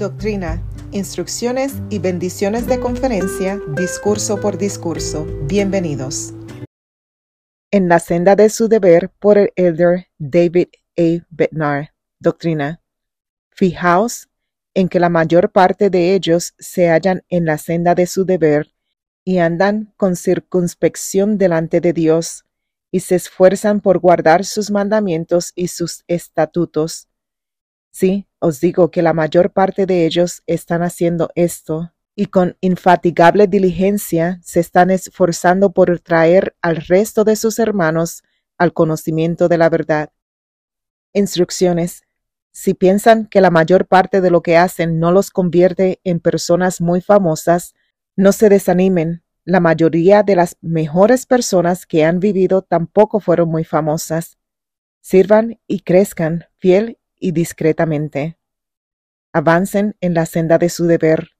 Doctrina, instrucciones y bendiciones de conferencia, discurso por discurso. Bienvenidos. En la senda de su deber por el elder David A. Bednar. Doctrina. Fijaos en que la mayor parte de ellos se hallan en la senda de su deber y andan con circunspección delante de Dios y se esfuerzan por guardar sus mandamientos y sus estatutos. Sí, os digo que la mayor parte de ellos están haciendo esto y con infatigable diligencia se están esforzando por traer al resto de sus hermanos al conocimiento de la verdad. Instrucciones. Si piensan que la mayor parte de lo que hacen no los convierte en personas muy famosas, no se desanimen. La mayoría de las mejores personas que han vivido tampoco fueron muy famosas. Sirvan y crezcan fiel y discretamente. Avancen en la senda de su deber.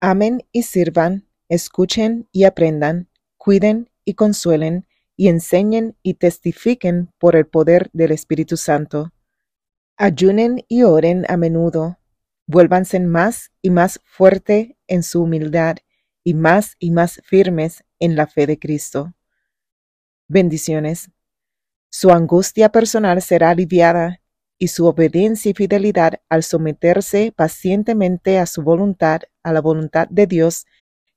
Amen y sirvan, escuchen y aprendan, cuiden y consuelen, y enseñen y testifiquen por el poder del Espíritu Santo. Ayunen y oren a menudo. Vuélvanse más y más fuerte en su humildad y más y más firmes en la fe de Cristo. Bendiciones. Su angustia personal será aliviada y su obediencia y fidelidad al someterse pacientemente a su voluntad, a la voluntad de Dios,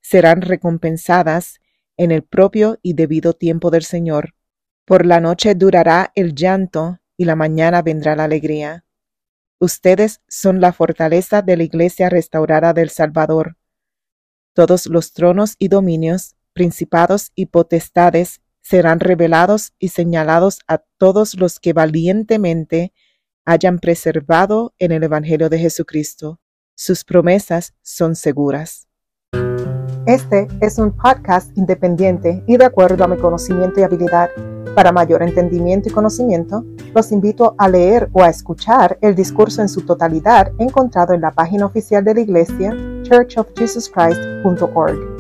serán recompensadas en el propio y debido tiempo del Señor. Por la noche durará el llanto y la mañana vendrá la alegría. Ustedes son la fortaleza de la Iglesia restaurada del Salvador. Todos los tronos y dominios, principados y potestades serán revelados y señalados a todos los que valientemente hayan preservado en el Evangelio de Jesucristo. Sus promesas son seguras. Este es un podcast independiente y de acuerdo a mi conocimiento y habilidad. Para mayor entendimiento y conocimiento, los invito a leer o a escuchar el discurso en su totalidad encontrado en la página oficial de la iglesia churchofjesuschrist.org.